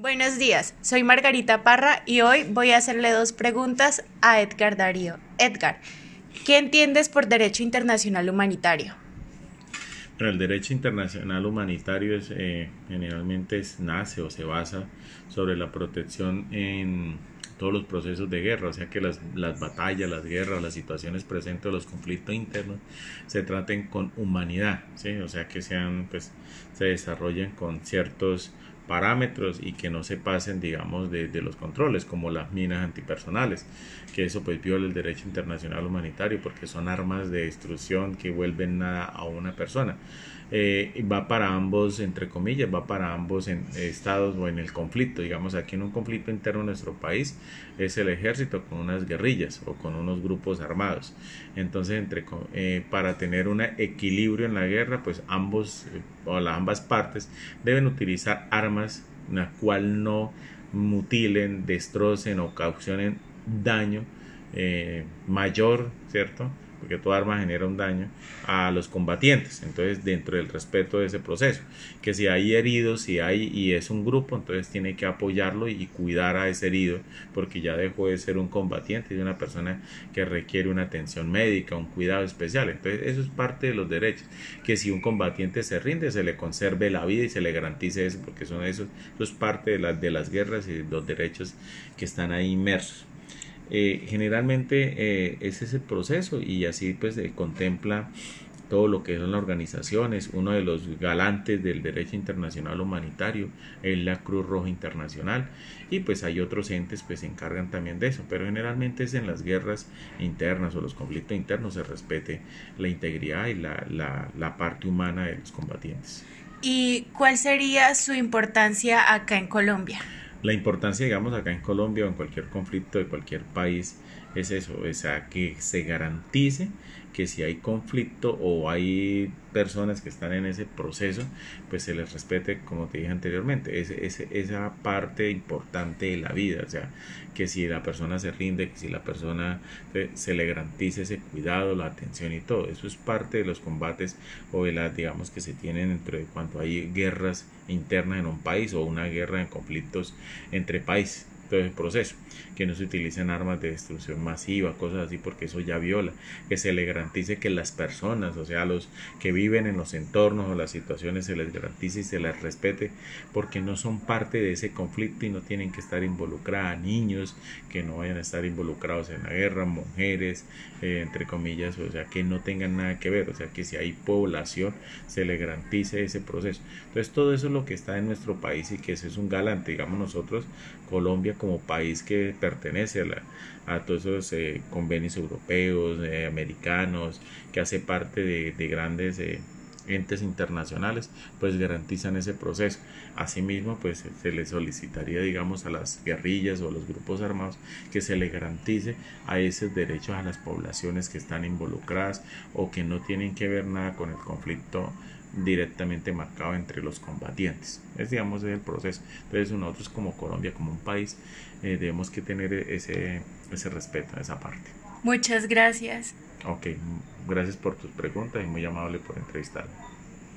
Buenos días, soy Margarita Parra y hoy voy a hacerle dos preguntas a Edgar Darío. Edgar, ¿qué entiendes por derecho internacional humanitario? Bueno, el derecho internacional humanitario es, eh, generalmente nace o se basa sobre la protección en todos los procesos de guerra, o sea que las, las batallas, las guerras, las situaciones presentes, los conflictos internos se traten con humanidad, ¿sí? o sea que sean, pues, se desarrollen con ciertos parámetros y que no se pasen, digamos, de, los controles, como las minas antipersonales, que eso pues viola el derecho internacional humanitario porque son armas de destrucción que vuelven nada a una persona. Eh, va para ambos, entre comillas, va para ambos en estados o en el conflicto. Digamos, aquí en un conflicto interno en nuestro país es el ejército con unas guerrillas o con unos grupos armados. Entonces, eh, para tener un equilibrio en la guerra, pues ambos eh, o las ambas partes deben utilizar armas la cual no mutilen, destrocen o causen daño mayor, ¿cierto? Porque toda arma genera un daño a los combatientes. Entonces, dentro del respeto de ese proceso, que si hay heridos, si hay y es un grupo, entonces tiene que apoyarlo y cuidar a ese herido, porque ya dejó de ser un combatiente, y una persona que requiere una atención médica, un cuidado especial. Entonces, eso es parte de los derechos, que si un combatiente se rinde, se le conserve la vida y se le garantice eso, porque son esos, eso es parte de, las de las guerras y los derechos que están ahí inmersos. Eh, generalmente eh, es ese proceso y así pues contempla todo lo que son las organizaciones. Uno de los galantes del derecho internacional humanitario es la Cruz Roja Internacional y pues hay otros entes pues se encargan también de eso, pero generalmente es en las guerras internas o los conflictos internos se respete la integridad y la, la parte humana de los combatientes. ¿Y cuál sería su importancia acá en Colombia? La importancia, digamos, acá en Colombia o en cualquier conflicto de cualquier país es eso, o sea, que se garantice que si hay conflicto o hay personas que están en ese proceso, pues se les respete, como te dije anteriormente, ese, esa parte importante de la vida, o sea, que si la persona se rinde, que si la persona se, le garantice ese cuidado, la atención y todo, eso es parte de los combates o de las, digamos, que se tienen entre cuando hay guerras internas en un país o una guerra en conflictos entre países todo el proceso, que no se utilicen armas de destrucción masiva, cosas así, porque eso ya viola, que se le garantice que las personas, o sea, los que viven en los entornos o las situaciones, se les garantice y se les respete, porque no son parte de ese conflicto y no tienen que estar involucradas niños, que no vayan a estar involucrados en la guerra, mujeres, eh, entre comillas, o sea, que no tengan nada que ver, o sea, que si hay población, se le garantice ese proceso. Entonces, todo eso es lo que está en nuestro país y que ese es un galante, digamos nosotros, Colombia, como país que pertenece a, a todos esos eh, convenios europeos, eh, americanos, que hace parte de, grandes eh, entes internacionales, pues garantizan ese proceso. Asimismo, pues se le solicitaría, digamos, a las guerrillas o a los grupos armados que se le garantice a esos derechos a las poblaciones que están involucradas o que no tienen que ver nada con el conflicto directamente marcado entre los combatientes. Es digamos el proceso. Entonces nosotros como Colombia, como un país, eh, debemos que tener ese, ese respeto a esa parte. Muchas gracias. Ok, gracias por tus preguntas y muy amable por entrevistarme.